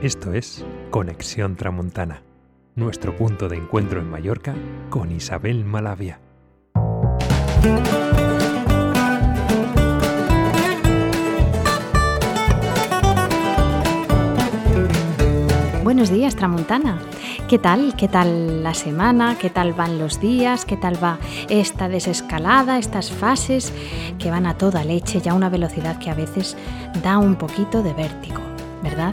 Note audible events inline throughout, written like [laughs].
Esto es Conexión Tramontana, nuestro punto de encuentro en Mallorca con Isabel Malavia. Buenos días, Tramontana. ¿Qué tal? ¿Qué tal la semana? ¿Qué tal van los días? ¿Qué tal va esta desescalada, estas fases que van a toda leche y a una velocidad que a veces da un poquito de vértigo, ¿verdad?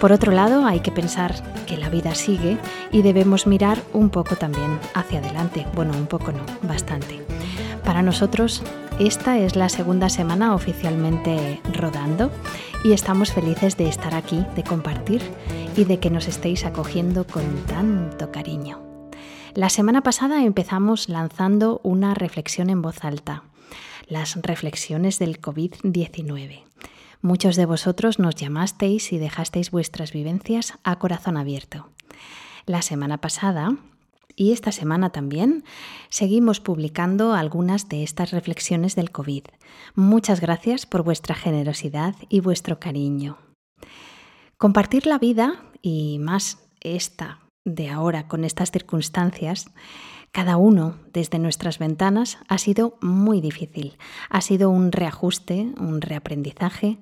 Por otro lado, hay que pensar que la vida sigue y debemos mirar un poco también hacia adelante. Bueno, un poco no, bastante. Para nosotros, esta es la segunda semana oficialmente rodando y estamos felices de estar aquí, de compartir y de que nos estéis acogiendo con tanto cariño. La semana pasada empezamos lanzando una reflexión en voz alta, las reflexiones del COVID-19. Muchos de vosotros nos llamasteis y dejasteis vuestras vivencias a corazón abierto. La semana pasada y esta semana también seguimos publicando algunas de estas reflexiones del COVID. Muchas gracias por vuestra generosidad y vuestro cariño. Compartir la vida, y más esta de ahora con estas circunstancias, cada uno desde nuestras ventanas ha sido muy difícil. Ha sido un reajuste, un reaprendizaje,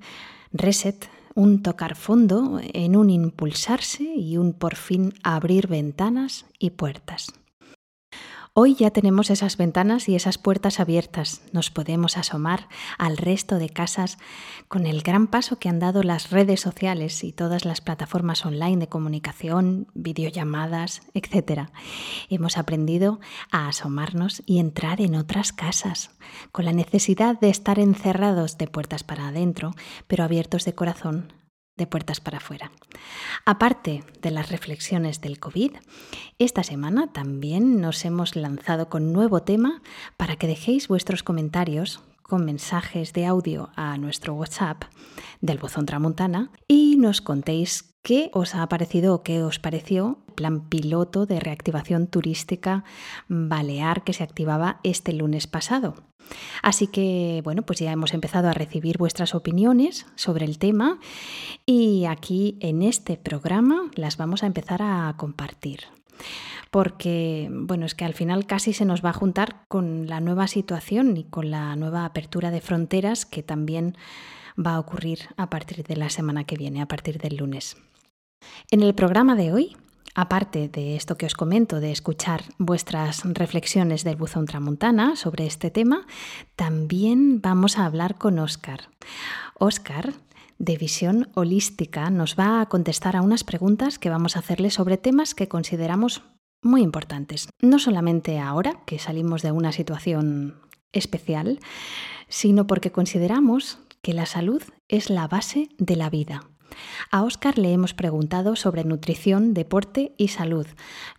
reset, un tocar fondo, en un impulsarse y un por fin abrir ventanas y puertas. Hoy ya tenemos esas ventanas y esas puertas abiertas. Nos podemos asomar al resto de casas con el gran paso que han dado las redes sociales y todas las plataformas online de comunicación, videollamadas, etc. Hemos aprendido a asomarnos y entrar en otras casas, con la necesidad de estar encerrados de puertas para adentro, pero abiertos de corazón de puertas para afuera. Aparte de las reflexiones del COVID, esta semana también nos hemos lanzado con nuevo tema para que dejéis vuestros comentarios con mensajes de audio a nuestro WhatsApp del Bozón Tramontana y nos contéis qué os ha parecido o qué os pareció el plan piloto de reactivación turística balear que se activaba este lunes pasado. Así que, bueno, pues ya hemos empezado a recibir vuestras opiniones sobre el tema y aquí en este programa las vamos a empezar a compartir. Porque, bueno, es que al final casi se nos va a juntar con la nueva situación y con la nueva apertura de fronteras que también va a ocurrir a partir de la semana que viene, a partir del lunes. En el programa de hoy Aparte de esto que os comento, de escuchar vuestras reflexiones del buzón tramontana sobre este tema, también vamos a hablar con Óscar. Óscar, de visión holística, nos va a contestar a unas preguntas que vamos a hacerle sobre temas que consideramos muy importantes. No solamente ahora, que salimos de una situación especial, sino porque consideramos que la salud es la base de la vida a Óscar le hemos preguntado sobre nutrición, deporte y salud.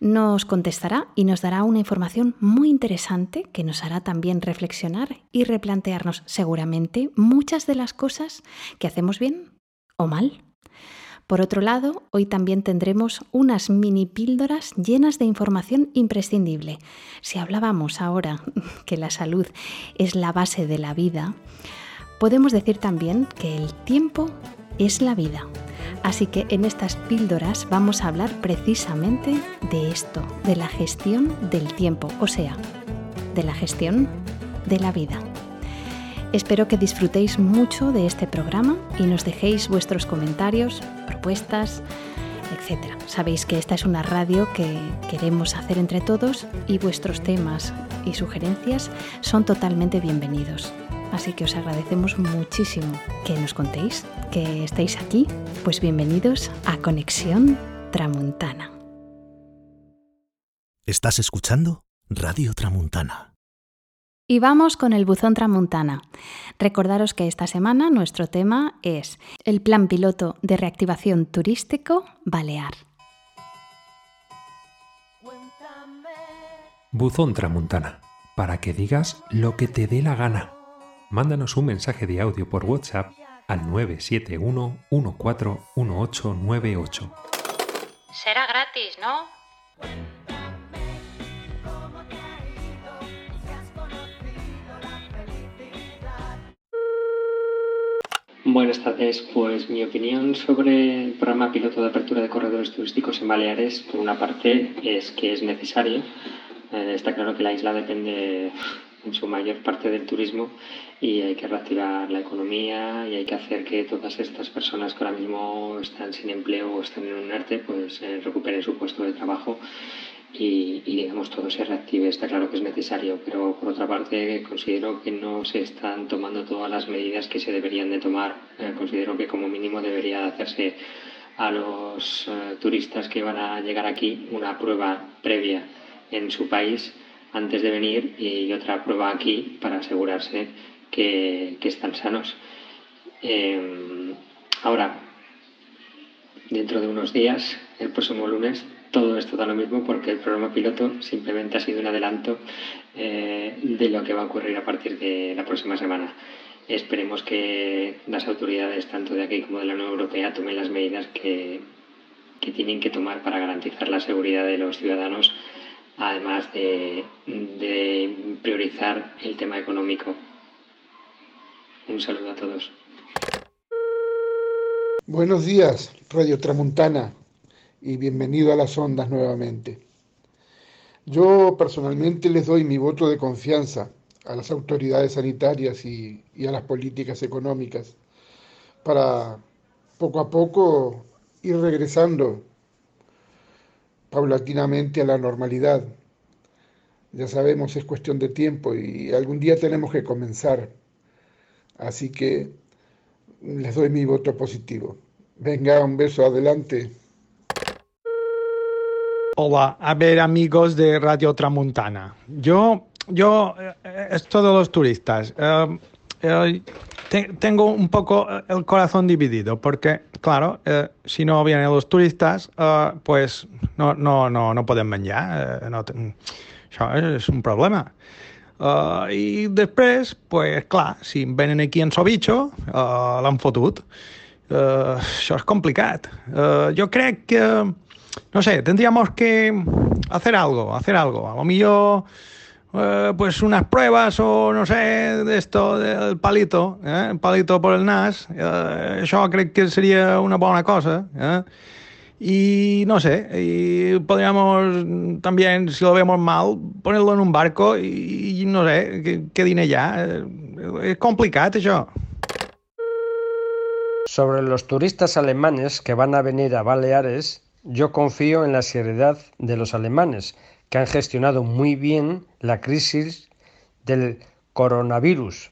Nos contestará y nos dará una información muy interesante que nos hará también reflexionar y replantearnos seguramente muchas de las cosas que hacemos bien o mal. Por otro lado, hoy también tendremos unas mini píldoras llenas de información imprescindible. Si hablábamos ahora [laughs] que la salud es la base de la vida, podemos decir también que el tiempo es la vida. Así que en estas píldoras vamos a hablar precisamente de esto, de la gestión del tiempo, o sea, de la gestión de la vida. Espero que disfrutéis mucho de este programa y nos dejéis vuestros comentarios, propuestas, etc. Sabéis que esta es una radio que queremos hacer entre todos y vuestros temas y sugerencias son totalmente bienvenidos. Así que os agradecemos muchísimo que nos contéis, que estéis aquí. Pues bienvenidos a Conexión Tramuntana. ¿Estás escuchando? Radio Tramuntana. Y vamos con el buzón Tramuntana. Recordaros que esta semana nuestro tema es el plan piloto de reactivación turístico Balear. Buzón Tramuntana, para que digas lo que te dé la gana mándanos un mensaje de audio por WhatsApp al 971 141898. Será gratis, ¿no? Buenas tardes. Pues mi opinión sobre el programa piloto de apertura de corredores turísticos en Baleares, por una parte, es que es necesario. Eh, está claro que la isla depende en su mayor parte del turismo y hay que reactivar la economía y hay que hacer que todas estas personas que ahora mismo están sin empleo o están en un ERTE pues eh, recuperen su puesto de trabajo y, digamos todo se reactive. Está claro que es necesario, pero por otra parte considero que no se están tomando todas las medidas que se deberían de tomar. Eh, considero que como mínimo debería hacerse a los eh, turistas que van a llegar aquí una prueba previa en su país antes de venir y otra prueba aquí para asegurarse que, están sanos. Em, ahora, dentro de unos días, el próximo lunes, todo esto da lo mismo porque el programa piloto simplemente ha sido un adelanto eh, de lo que va a ocurrir a partir de la próxima semana. Esperemos que las autoridades, tanto de aquí como de la Unión Europea, tomen las medidas que, tienen que tomar para garantizar la seguridad de los ciudadanos, además de, de priorizar el tema económico. Un saludo a todos. Buenos días, Radio Tramuntana y bienvenido a las ondas nuevamente. Yo personalmente les doy mi voto de confianza a las autoridades sanitarias y, a las políticas económicas para poco a poco ir regresando paulatinamente a la normalidad. Ya sabemos, es cuestión de tiempo y algún día tenemos que comenzar. Así que les doy mi voto positivo. Venga, un beso adelante. Hola, a ver amigos de Radio Tramuntana. Yo, yo, eh, esto de los turistas, eh, eh, tengo un poco el corazón dividido porque, claro, si no vienen los turistas, pues no, no, no, no pueden venir. no, es un problema. y después, pues clar, si venen aquí en Sobicho, uh, l'han fotut. Uh, això és complicat. Uh, que no sé, tendríamos que hacer algo, hacer algo. A lo mejor, eh, pues unas pruebas o no sé, de esto, del palito, eh, el palito por el NAS. Eh, yo creo que sería una buena cosa. Eh. Y no sé, y podríamos también, si lo vemos mal, ponerlo en un barco y, no sé, que, que ya. Es complicado eso. Sobre los turistas alemanes que van a venir a Baleares, yo confío en la seriedad de los alemanes, que han gestionado muy bien la crisis del coronavirus.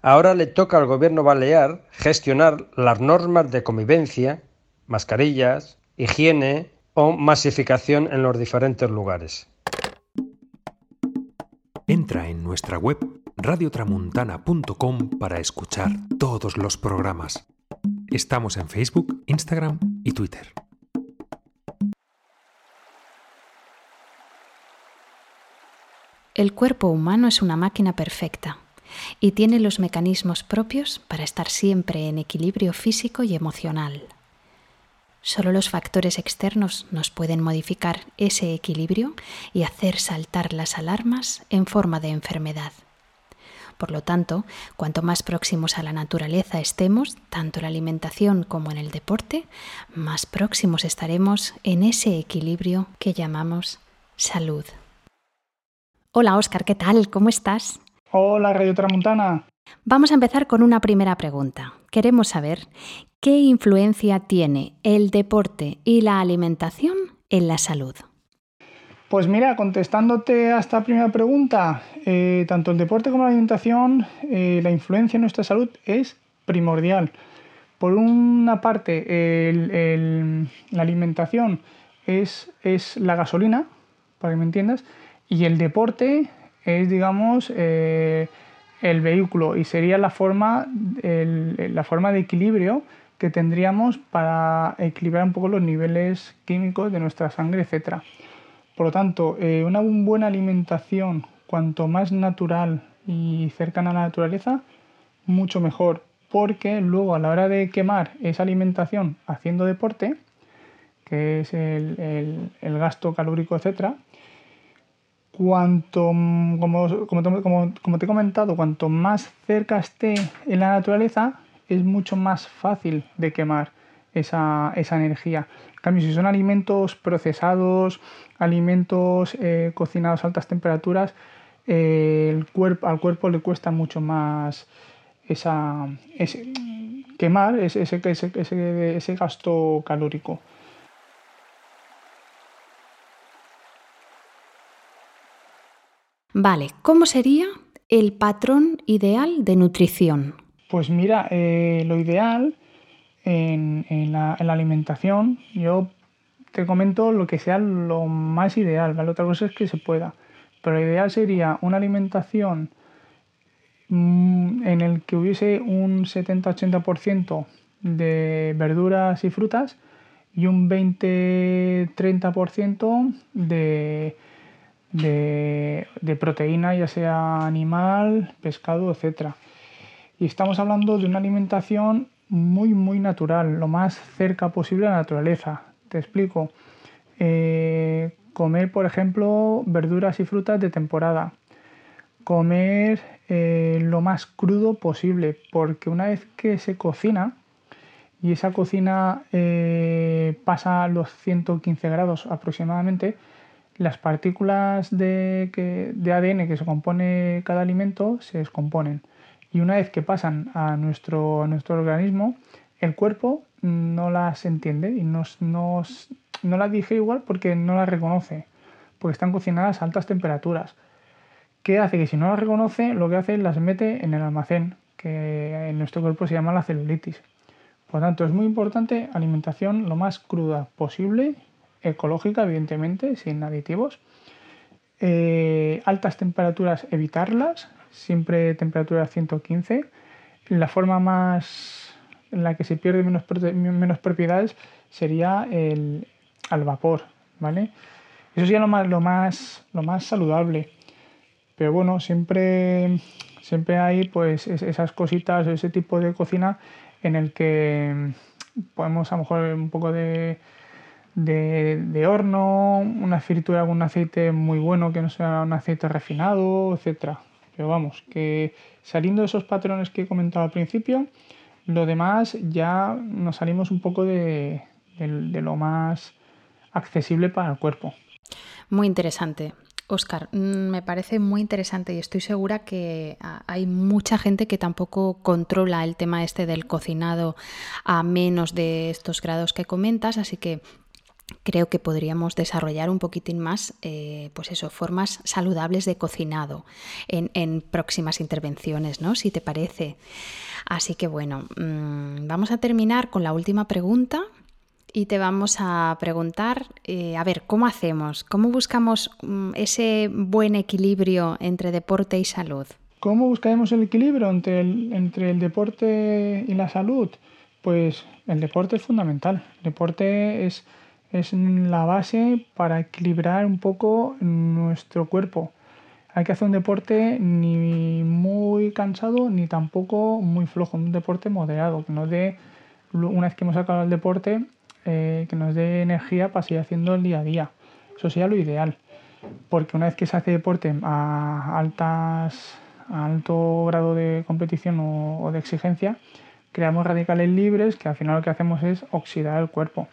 Ahora le toca al gobierno balear gestionar las normas de convivencia, mascarillas, higiene o masificación en los diferentes lugares. Entra en nuestra web radiotramuntana.com para escuchar todos los programas. Estamos en Facebook, Instagram y Twitter. El cuerpo humano es una máquina perfecta y tiene los mecanismos propios para estar siempre en equilibrio físico y emocional. Solo los factores externos nos pueden modificar ese equilibrio y hacer saltar las alarmas en forma de enfermedad. Por lo tanto, cuanto más próximos a la naturaleza estemos, tanto en la alimentación como en el deporte, más próximos estaremos en ese equilibrio que llamamos salud. Hola Óscar, ¿qué tal? ¿Cómo estás? Hola Radio Tramuntana. Vamos a empezar con una primera pregunta. Queremos saber qué influencia tiene el deporte y la alimentación en la salud. Pues mira, contestándote a esta primera pregunta, eh, tanto el deporte como la alimentación, eh, la influencia en nuestra salud es primordial. Por una parte, la alimentación es, es la gasolina, para que me entiendas, y el deporte es, digamos, eh, el vehículo y sería la forma, la forma de equilibrio que tendríamos para equilibrar un poco los niveles químicos de nuestra sangre, etc. Por lo tanto, eh, una buena alimentación, cuanto más natural y cercana a la naturaleza, mucho mejor, porque luego a la hora de quemar esa alimentación haciendo deporte, que es el, el gasto calórico, etcétera, cuanto, como, como, te he comentado, cuanto más cerca esté en la naturaleza, es mucho más fácil de quemar esa, energía. En cambio, si son alimentos procesados, alimentos eh, cocinados a altas temperaturas, eh, el cuerpo, al cuerpo le cuesta mucho más esa, quemar ese, ese, ese, ese gasto calórico. Vale, ¿cómo sería el patrón ideal de nutrición? Pues mira, eh, lo ideal en, la, alimentación, yo te comento lo que sea lo más ideal, ¿vale? Otra cosa es que se pueda, pero lo ideal sería una alimentación mm, en el que hubiese un 70-80% de verduras y frutas y un 20-30% de de, proteína, ya sea animal, pescado, etc. Y estamos hablando de una alimentación muy, muy natural, lo más cerca posible a la naturaleza. Te explico. Eh, comer, por ejemplo, verduras y frutas de temporada. Comer eh, lo más crudo posible, porque una vez que se cocina y esa cocina eh, pasa los 115 grados aproximadamente, las partículas de, ADN que se compone cada alimento se descomponen y una vez que pasan a nuestro, nuestro organismo, el cuerpo no las entiende y nos, no las dice igual porque no las reconoce, porque están cocinadas a altas temperaturas. ¿Qué hace? Que si no las reconoce, lo que hace es las mete en el almacén, que en nuestro cuerpo se llama la celulitis. Por lo tanto, es muy importante alimentación lo más cruda posible ecológica, evidentemente, sin aditivos. Eh, altas temperaturas, evitarlas, siempre temperatura 115. La forma más en la que se pierde menos, menos propiedades sería el, al vapor, ¿vale? Eso sería lo más, lo más, lo más saludable. Pero bueno, siempre, siempre hay pues esas cositas, ese tipo de cocina en el que podemos a lo mejor un poco de de, horno, una fritura con un aceite muy bueno que no sea un aceite refinado, etcétera. Pero vamos, que saliendo de esos patrones que he comentado al principio, lo demás ya nos salimos un poco de, de lo más accesible para el cuerpo. Muy interesante. Oscar, mm, me parece muy interesante y estoy segura que ah, hay mucha gente que tampoco controla el tema este del cocinado a menos de estos grados que comentas, así que creo que podríamos desarrollar un poquitín más, eh, pues eso, formas saludables de cocinado en, próximas intervenciones, ¿no? Si te parece. Así que bueno, mm, vamos a terminar con la última pregunta y te vamos a preguntar, eh, a ver, ¿cómo hacemos? ¿Cómo buscamos mm, ese buen equilibrio entre deporte y salud? ¿Cómo buscaremos el equilibrio entre entre el deporte y la salud? Pues el deporte es fundamental. El deporte es es la base para equilibrar un poco nuestro cuerpo. Hay que hacer un deporte ni muy cansado ni tampoco muy flojo, un deporte moderado, que nos dé, una vez que hemos acabado el deporte, eh, que nos dé energía para seguir haciendo el día a día. Eso sería lo ideal, porque una vez que se hace deporte a, altas, alto grado de competición o, o de exigencia, creamos radicales libres que al final lo que hacemos es oxidar el cuerpo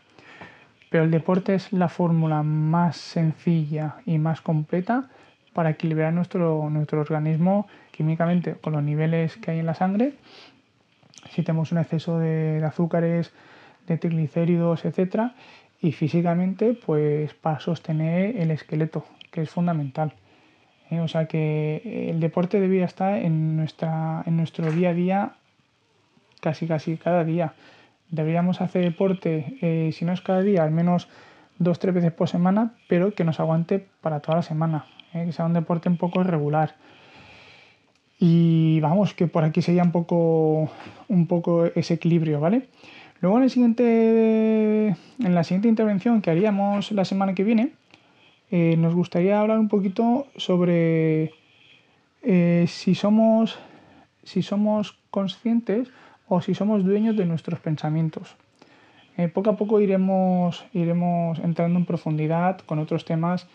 pero el deporte es la fórmula más sencilla y más completa para equilibrar nuestro, nuestro organismo químicamente con los niveles que hay en la sangre. Si tenemos un exceso de, azúcares, de triglicéridos, etc. Y físicamente, pues para sostener el esqueleto, que es fundamental. ¿eh? O sea que el deporte debería estar en, nuestra, en nuestro día a día casi casi cada día deberíamos hacer deporte, eh, si no es cada día, al menos dos, tres veces por semana, pero que nos aguante para toda la semana, eh, que sea un deporte un poco irregular. Y vamos, que por aquí sería un poco, un poco ese equilibrio, ¿vale? Luego en, el siguiente, en la siguiente intervención que haríamos la semana que viene, eh, nos gustaría hablar un poquito sobre si, somos, si somos conscientes o si somos dueños de nuestros pensamientos. Eh, poco a poco iremos, iremos entrando en profundidad con otros temas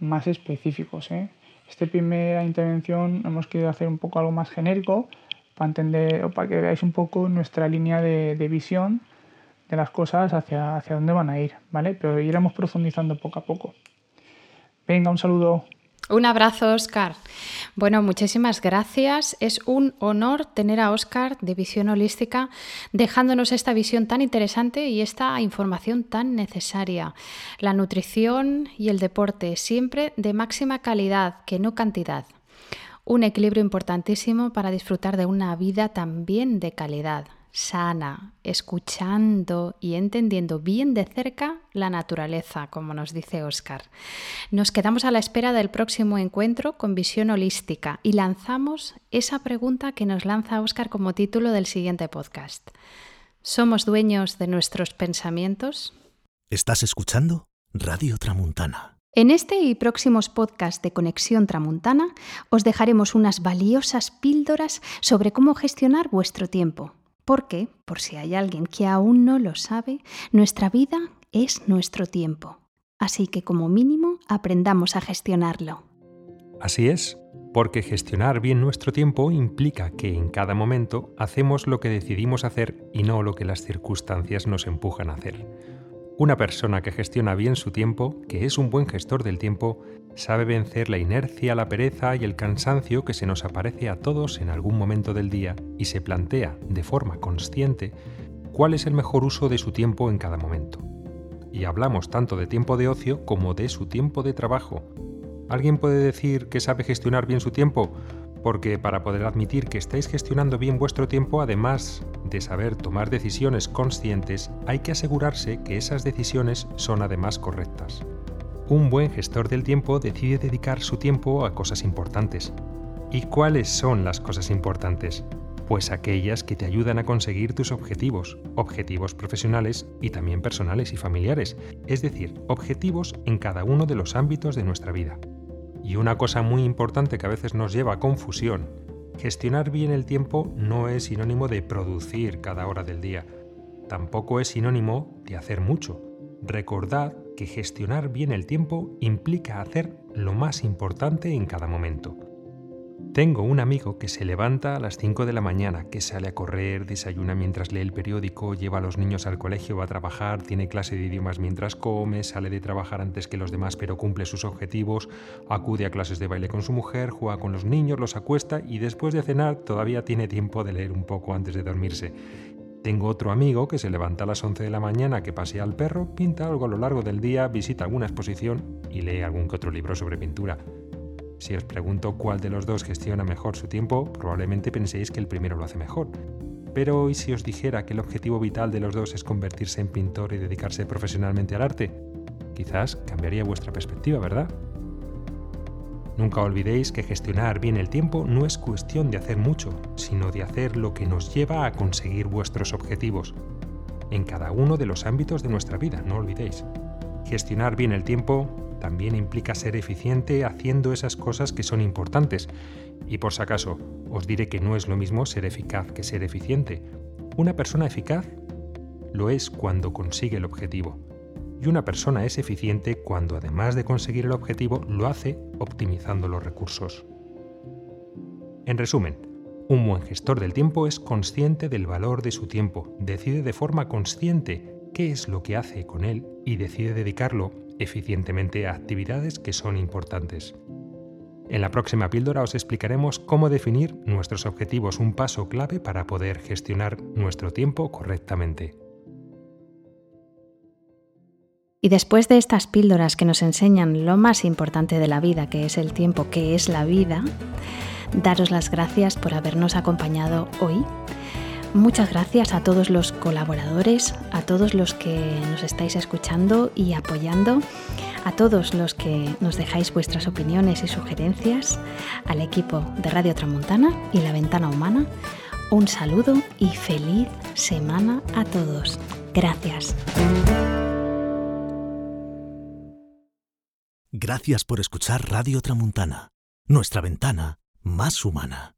más específicos. ¿eh? Esta primera intervención hemos querido hacer un poco algo más genérico para entender o para que veáis un poco nuestra línea de, visión de las cosas hacia, hacia dónde van a ir, ¿vale? Pero iremos profundizando poco a poco. Venga, un saludo. Un abrazo, Oscar. Bueno, muchísimas gracias. Es un honor tener a Oscar de Visión Holística dejándonos esta visión tan interesante y esta información tan necesaria. La nutrición y el deporte, siempre de máxima calidad, que no cantidad. Un equilibrio importantísimo para disfrutar de una vida también de calidad sana, escuchando y entendiendo bien de cerca la naturaleza, como nos dice Oscar. Nos quedamos a la espera del próximo encuentro con visión holística y lanzamos esa pregunta que nos lanza Oscar como título del siguiente podcast. ¿Somos dueños de nuestros pensamientos? ¿Estás escuchando? Radio Tramuntana. En este y próximos podcasts de Conexión Tramuntana os dejaremos unas valiosas píldoras sobre cómo gestionar vuestro tiempo porque, por si hay alguien que aún no lo sabe, nuestra vida es nuestro tiempo. Así que como mínimo aprendamos a gestionarlo. Así es, porque gestionar bien nuestro tiempo implica que en cada momento hacemos lo que decidimos hacer y no lo que las circunstancias nos empujan a hacer. Una persona que gestiona bien su tiempo, que es un buen gestor del tiempo, sabe vencer la inercia, la pereza y el cansancio que se nos aparece a todos en algún momento del día y se plantea de forma consciente cuál es el mejor uso de su tiempo en cada momento. Y hablamos tanto de tiempo de ocio como de su tiempo de trabajo. ¿Alguien puede decir que sabe gestionar bien su tiempo? Porque para poder admitir que estáis gestionando bien vuestro tiempo, además de saber tomar decisiones conscientes, hay que asegurarse que esas decisiones son además correctas. Un buen gestor del tiempo decide dedicar su tiempo a cosas importantes. ¿Y cuáles son las cosas importantes? Pues aquellas que te ayudan a conseguir tus objetivos, objetivos profesionales y también personales y familiares, es decir, objetivos en cada uno de los ámbitos de nuestra vida. Y una cosa muy importante que a veces nos lleva a confusión, gestionar bien el tiempo no es sinónimo de producir cada hora del día, tampoco es sinónimo de hacer mucho. Recordad que gestionar bien el tiempo implica hacer lo más importante en cada momento. Tengo un amigo que se levanta a las 5 de la mañana, que sale a correr, desayuna mientras lee el periódico, lleva a los niños al colegio, va a trabajar, tiene clase de idiomas mientras come, sale de trabajar antes que los demás pero cumple sus objetivos, acude a clases de baile con su mujer, juega con los niños, los acuesta y después de cenar todavía tiene tiempo de leer un poco antes de dormirse. Tengo otro amigo que se levanta a las 11 de la mañana, que pasea al perro, pinta algo a lo largo del día, visita alguna exposición y lee algún que otro libro sobre pintura. Si os pregunto cuál de los dos gestiona mejor su tiempo, probablemente penséis que el primero lo hace mejor. Pero ¿y si os dijera que el objetivo vital de los dos es convertirse en pintor y dedicarse profesionalmente al arte? Quizás cambiaría vuestra perspectiva, ¿verdad? Nunca olvidéis que gestionar bien el tiempo no es cuestión de hacer mucho, sino de hacer lo que nos lleva a conseguir vuestros objetivos, en cada uno de los ámbitos de nuestra vida, no olvidéis. Gestionar bien el tiempo también implica ser eficiente haciendo esas cosas que son importantes. Y por si acaso, os diré que no es lo mismo ser eficaz que ser eficiente. Una persona eficaz lo es cuando consigue el objetivo y una persona es eficiente cuando además de conseguir el objetivo lo hace optimizando los recursos. En resumen, un buen gestor del tiempo es consciente del valor de su tiempo, decide de forma consciente qué es lo que hace con él y decide dedicarlo eficientemente a actividades que son importantes. En la próxima píldora os explicaremos cómo definir nuestros objetivos, un paso clave para poder gestionar nuestro tiempo correctamente. Y después de estas píldoras que nos enseñan lo más importante de la vida, que es el tiempo, que es la vida, daros las gracias por habernos acompañado hoy. Muchas gracias a todos los colaboradores, a todos los que nos estáis escuchando y apoyando, a todos los que nos dejáis vuestras opiniones y sugerencias, al equipo de Radio Tramontana y La Ventana Humana. Un saludo y feliz semana a todos. Gracias. Gracias por escuchar Radio Tramuntana, nuestra ventana más humana.